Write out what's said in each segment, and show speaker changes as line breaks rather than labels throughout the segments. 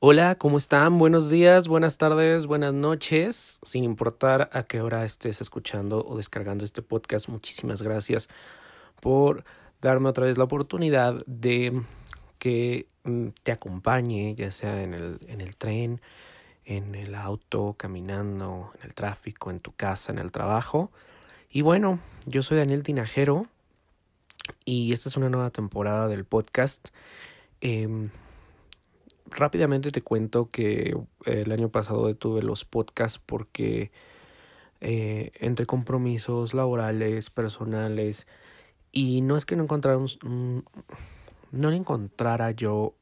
Hola, ¿cómo están? Buenos días, buenas tardes, buenas noches, sin importar a qué hora estés escuchando o descargando este podcast. Muchísimas gracias por darme otra vez la oportunidad de que mm, te acompañe, ya sea en el, en el tren, en el auto, caminando, en el tráfico, en tu casa, en el trabajo. Y bueno, yo soy Daniel Tinajero y esta es una nueva temporada del podcast. Eh, rápidamente te cuento que el año pasado detuve los podcasts porque eh, entre compromisos laborales, personales, y no es que no encontrara no encontrara yo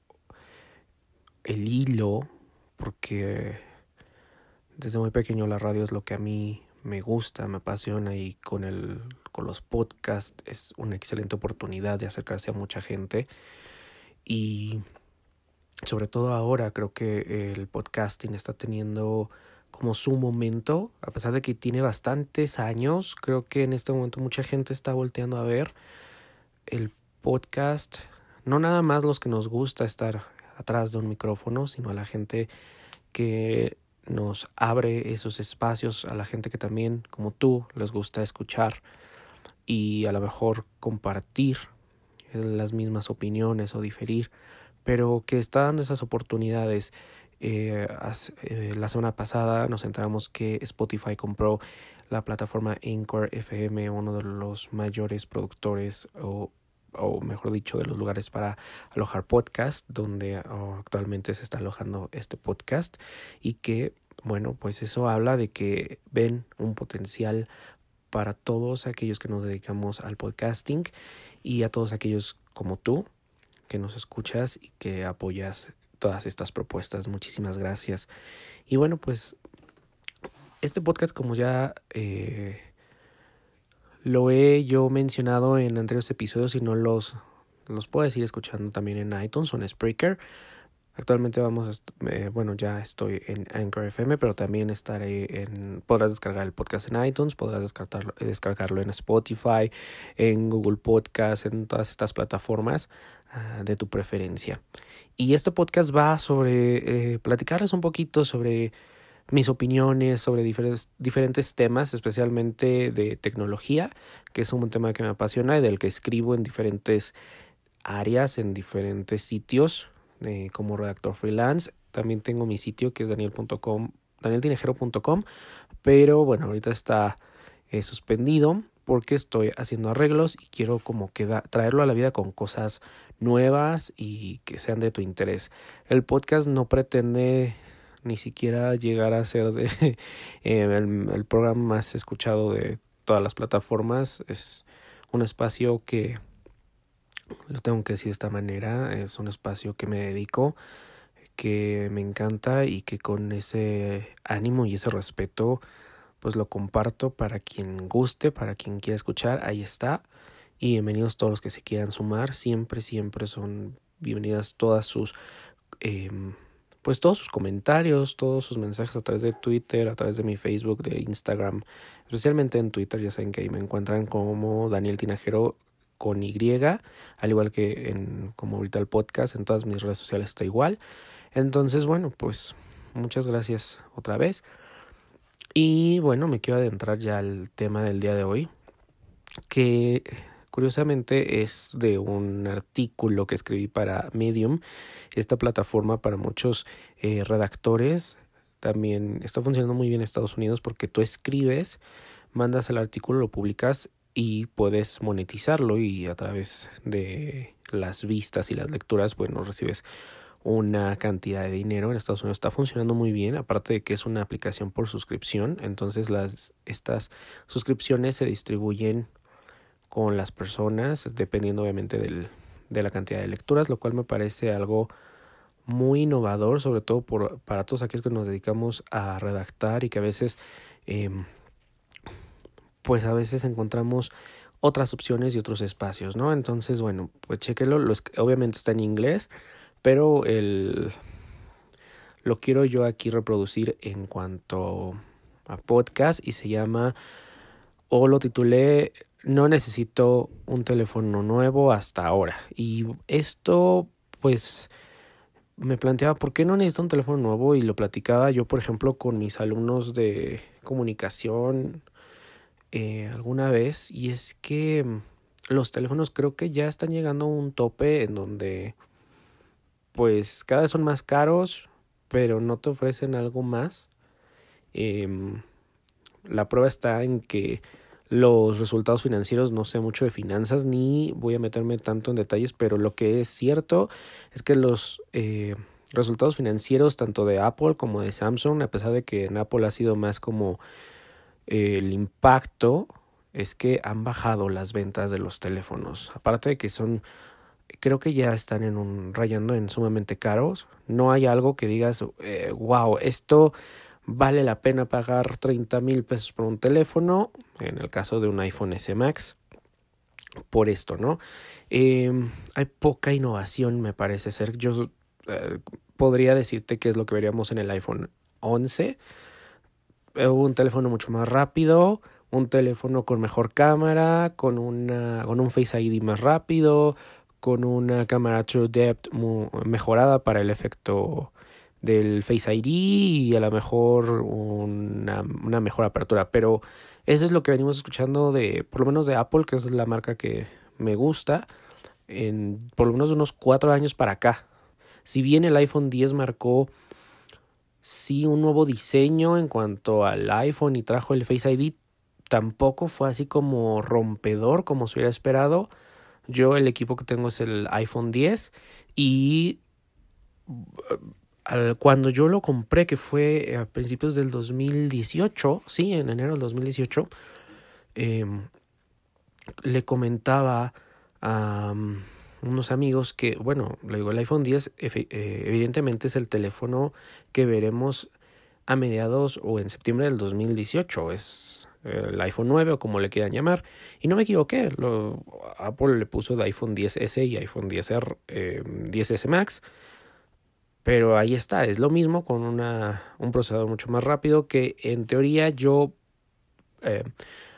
el hilo, porque desde muy pequeño la radio es lo que a mí me gusta, me apasiona y con el con los podcasts es una excelente oportunidad de acercarse a mucha gente. Y sobre todo ahora creo que el podcasting está teniendo como su momento, a pesar de que tiene bastantes años, creo que en este momento mucha gente está volteando a ver el podcast, no nada más los que nos gusta estar atrás de un micrófono, sino a la gente que nos abre esos espacios, a la gente que también, como tú, les gusta escuchar y a lo mejor compartir las mismas opiniones o diferir pero que está dando esas oportunidades. Eh, eh, la semana pasada nos enteramos que Spotify compró la plataforma Anchor FM, uno de los mayores productores o, o mejor dicho, de los lugares para alojar podcast, donde oh, actualmente se está alojando este podcast y que, bueno, pues eso habla de que ven un potencial para todos aquellos que nos dedicamos al podcasting y a todos aquellos como tú que nos escuchas y que apoyas todas estas propuestas. Muchísimas gracias. Y bueno, pues este podcast como ya eh, lo he yo mencionado en anteriores episodios y no los, los puedes ir escuchando también en iTunes o en Spreaker. Actualmente vamos, eh, bueno, ya estoy en Anchor FM, pero también estaré en, podrás descargar el podcast en iTunes, podrás descargarlo, descargarlo en Spotify, en Google Podcast, en todas estas plataformas uh, de tu preferencia. Y este podcast va sobre eh, platicarles un poquito sobre mis opiniones sobre diferentes, temas, especialmente de tecnología, que es un tema que me apasiona y del que escribo en diferentes áreas, en diferentes sitios eh, como redactor freelance. También tengo mi sitio que es daniel.com, danieltinejero.com, pero bueno, ahorita está eh, suspendido porque estoy haciendo arreglos y quiero como que traerlo a la vida con cosas nuevas y que sean de tu interés. El podcast no pretende ni siquiera llegar a ser eh, el, programa más escuchado de todas las plataformas. Es un espacio que lo tengo que decir de esta manera, es un espacio que me dedico, que me encanta y que con ese ánimo y ese respeto pues lo comparto para quien guste, para quien quiera escuchar, ahí está. Y bienvenidos todos los que se quieran sumar, siempre, siempre son bienvenidas todas sus, eh, pues todos sus comentarios, todos sus mensajes a través de Twitter, a través de mi Facebook, de Instagram, especialmente en Twitter, ya saben que ahí me encuentran como Daniel Tinajero con Y, al igual que en como ahorita el podcast, en todas mis redes sociales está igual. Entonces, bueno, pues muchas gracias otra vez. Y bueno, me quiero adentrar ya al tema del día de hoy, que curiosamente es de un artículo que escribí para Medium, esta plataforma para muchos eh, redactores. También está funcionando muy bien en Estados Unidos porque tú escribes, mandas el artículo, lo publicas y puedes monetizarlo y a través de las vistas y las lecturas, bueno, recibes una cantidad de dinero. En Estados Unidos está funcionando muy bien, aparte de que es una aplicación por suscripción, entonces las estas suscripciones se distribuyen con las personas dependiendo obviamente del, de la cantidad de lecturas, lo cual me parece algo muy innovador, sobre todo por, para todos aquellos que nos dedicamos a redactar y que a veces eh, pues a veces encontramos otras opciones y otros espacios, ¿no? Entonces, bueno, pues chequenlo, obviamente está en inglés, pero el, lo quiero yo aquí reproducir en cuanto a podcast y se llama o lo titulé No necesito un teléfono nuevo hasta ahora. Y esto pues me planteaba por qué no necesito un teléfono nuevo y lo platicaba yo por ejemplo con mis alumnos de comunicación eh, alguna vez y es que los teléfonos creo que ya están llegando a un tope en donde pues cada vez son más caros pero no te ofrecen algo más. Em, la prueba está en que los resultados financieros, no sé mucho de finanzas ni voy a meterme tanto en detalles, pero lo que es cierto es que los eh, resultados financieros tanto de Apple como de Samsung, a pesar de que en Apple ha sido más como eh, el impacto, es que han bajado las ventas de los teléfonos. Aparte de que son, creo que ya están en un rayando en sumamente caros. No hay algo que digas, wow, eh, esto vale la pena pagar 30 mil pesos por un teléfono, en el caso de un iPhone S Max, por esto, ¿no? Em, hay poca innovación, me parece ser. Yo eh, podría decirte que es lo que veríamos en el iPhone 11. Eh, un teléfono mucho más rápido, un teléfono con mejor cámara, con, una, con un Face ID más rápido, con una cámara True Depth mejorada para el efecto del Face ID y a lo mejor una, una, mejor apertura. Pero eso es lo que venimos escuchando de, por lo menos de Apple, que es la marca que me gusta, en por lo menos unos cuatro años para acá. Si bien el iPhone 10 marcó sí un nuevo diseño en cuanto al iPhone y trajo el Face ID, tampoco fue así como rompedor como se hubiera esperado. Yo el equipo que tengo es el iPhone 10 y cuando yo lo compré, que fue a principios del 2018, sí, en enero del 2018, em, le comentaba a um, unos amigos que, bueno, le digo, el iPhone 10 eh, evidentemente es el teléfono que veremos a mediados o en septiembre del 2018, es el iPhone 9 o como le quieran llamar. Y no me equivoqué, Apple le puso de iPhone 10S y iPhone 10R, 10S em, Max. Pero ahí está, es lo mismo con una, un procesador mucho más rápido que en teoría yo, eh,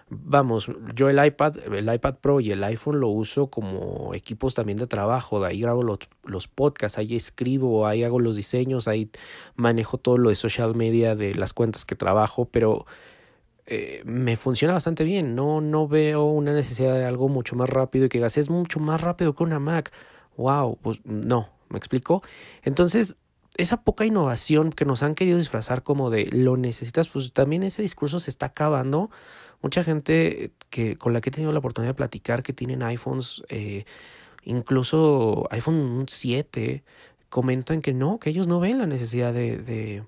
vamos, yo el iPad, el iPad Pro y el iPhone lo uso como equipos también de trabajo, de ahí grabo los, los podcasts, ahí escribo, ahí hago los diseños, ahí manejo todo lo de social media de las cuentas que trabajo, pero eh, me funciona bastante bien, no, no veo una necesidad de algo mucho más rápido y que es mucho más rápido que una Mac. Wow, pues no, ¿Me explico? Entonces, esa poca innovación que nos han querido disfrazar como de lo necesitas, pues también ese discurso se está acabando. Mucha gente que con la que he tenido la oportunidad de platicar que tienen iPhones, eh, incluso iPhone 7, comentan que no, que ellos no ven la necesidad de, de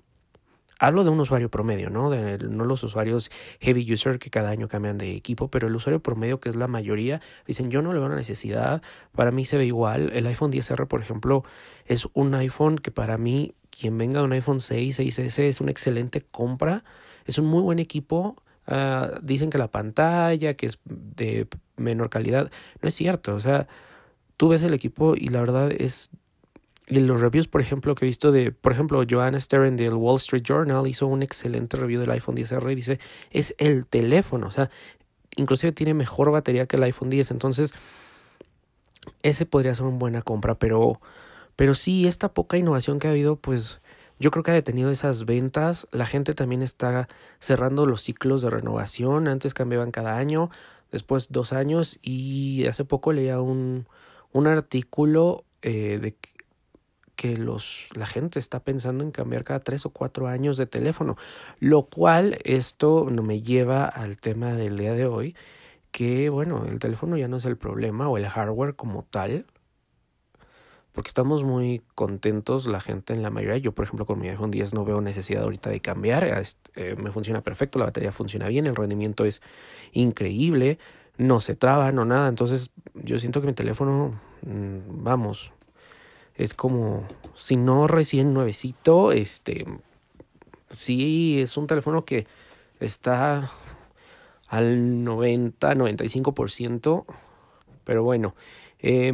Hablo de un usuario promedio, ¿no? De, no los usuarios heavy user que cada año cambian de equipo, pero el usuario promedio, que es la mayoría, dicen yo no le veo una necesidad, para mí se ve igual. El iPhone 10R, por ejemplo, es un iPhone que para mí, quien venga de un iPhone 6, 6S, es una excelente compra, es un muy buen equipo. Uh, dicen que la pantalla, que es de menor calidad, no es cierto, o sea, tú ves el equipo y la verdad es y los reviews, por ejemplo, que he visto de, por ejemplo, Joanna Stern del Wall Street Journal hizo un excelente review del iPhone 10R y dice, es el teléfono, o sea, inclusive tiene mejor batería que el iPhone 10, entonces ese podría ser una buena compra, pero, pero sí, esta poca innovación que ha habido, pues yo creo que ha detenido esas ventas, la gente también está cerrando los ciclos de renovación, antes cambiaban cada año, después dos años y hace poco leía un, un artículo eh, de que los, la gente está pensando en cambiar cada tres o cuatro años de teléfono, lo cual esto me lleva al tema del día de hoy, que bueno, el teléfono ya no es el problema o el hardware como tal, porque estamos muy contentos la gente en la mayoría. Yo, por ejemplo, con mi iPhone 10 no veo necesidad ahorita de cambiar, eh, me funciona perfecto, la batería funciona bien, el rendimiento es increíble, no se traba, no nada, entonces yo siento que mi teléfono, mm, vamos, es como, si no recién nuevecito, este, sí es un teléfono que está al 90, 95%, pero bueno, eh,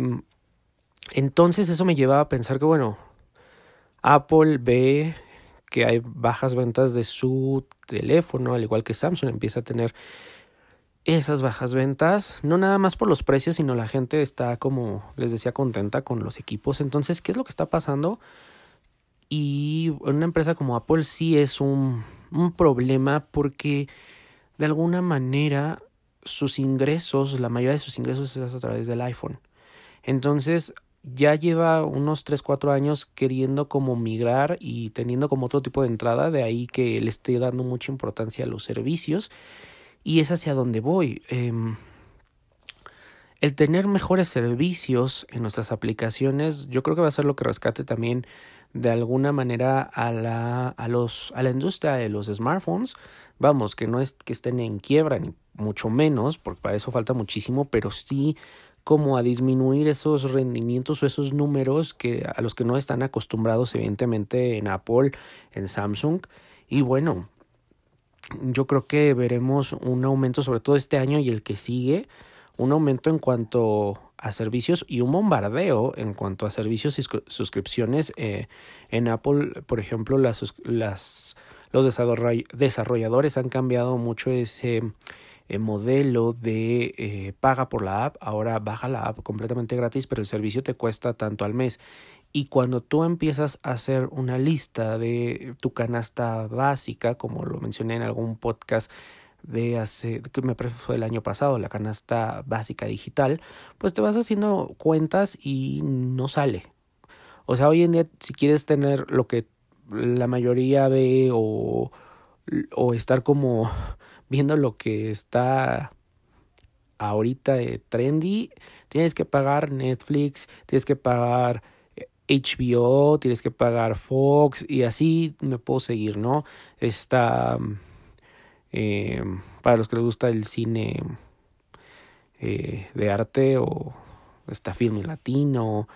entonces eso me lleva a pensar que, bueno, Apple ve que hay bajas ventas de su teléfono, al igual que Samsung empieza a tener esas bajas ventas, no nada más por los precios, sino la gente está como les decía contenta con los equipos. Entonces, ¿qué es lo que está pasando? Y una empresa como Apple sí es un, un problema porque de alguna manera sus ingresos, la mayoría de sus ingresos es a través del iPhone. Entonces, ya lleva unos 3, 4 años queriendo como migrar y teniendo como otro tipo de entrada, de ahí que le esté dando mucha importancia a los servicios y es hacia donde voy. Em, el tener mejores servicios en nuestras aplicaciones, yo creo que va a ser lo que rescate también de alguna manera a la, a los, a la industria de los smartphones. Vamos, que no es que estén en quiebra, ni mucho menos, porque para eso falta muchísimo, pero sí como a disminuir esos rendimientos o esos números que a los que no están acostumbrados evidentemente en Apple, en Samsung y bueno, yo creo que veremos un aumento sobre todo este año y el que sigue, un aumento en cuanto a servicios y un bombardeo en cuanto a servicios y suscripciones eh, en Apple, por ejemplo, las, las los desarrolladores han cambiado mucho ese eh, modelo de eh, paga por la app, ahora baja la app completamente gratis, pero el servicio te cuesta tanto al mes. Y cuando tú empiezas a hacer una lista de tu canasta básica, como lo mencioné en algún podcast de hace, que me fue el año pasado, la canasta básica digital, pues te vas haciendo cuentas y no sale. O sea, hoy en día, si quieres tener lo que la mayoría ve o, o estar como viendo lo que está ahorita de trendy, tienes que pagar Netflix, tienes que pagar HBO, tienes que pagar Fox y así me puedo seguir, ¿no? Está, eh, para los que les gusta el cine eh, de arte o está filme latino.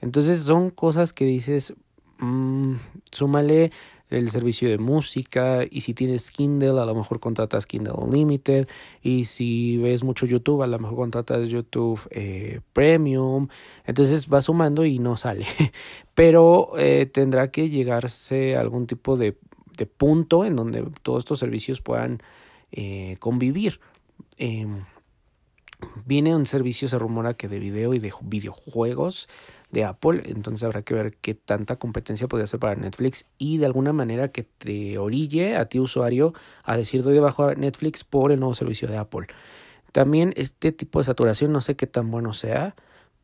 Entonces son cosas que dices, mmm, súmale el servicio de música y si tienes Kindle a lo mejor contratas Kindle Unlimited y si ves mucho YouTube a lo mejor contratas YouTube eh, Premium. Entonces va sumando y no sale. Pero eh, tendrá que llegarse a algún tipo de, de, punto en donde todos estos servicios puedan eh, convivir. Em, viene un servicio se rumora que de video y de videojuegos de Apple, entonces habrá que ver qué tanta competencia podría ser para Netflix y de alguna manera que te orille a ti usuario a decir doy debajo a Netflix por el nuevo servicio de Apple. También este tipo de saturación no sé qué tan bueno sea,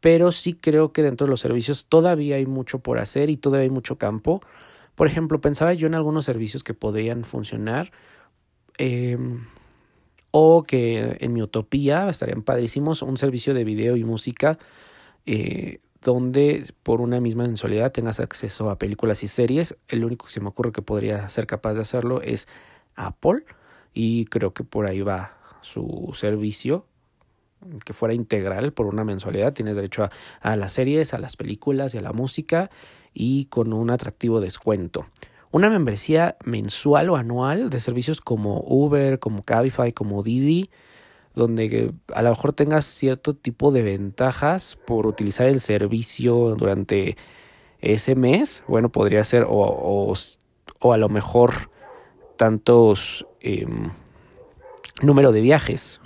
pero sí creo que dentro de los servicios todavía hay mucho por hacer y todavía hay mucho campo. Por ejemplo, pensaba yo en algunos servicios que podrían funcionar. Em, o que en mi utopía estarían padrísimos un servicio de video y música eh, donde por una misma mensualidad tengas acceso a películas y series. El único que se me ocurre que podría ser capaz de hacerlo es Apple y creo que por ahí va su servicio que fuera integral por una mensualidad. Tienes derecho a, las series, a las películas y a la música y con un atractivo descuento. Una membresía mensual o anual de servicios como Uber, como Cabify, como Didi donde a lo mejor tengas cierto tipo de ventajas por utilizar el servicio durante ese mes, bueno, podría ser o, o, a lo mejor tantos em, número de viajes.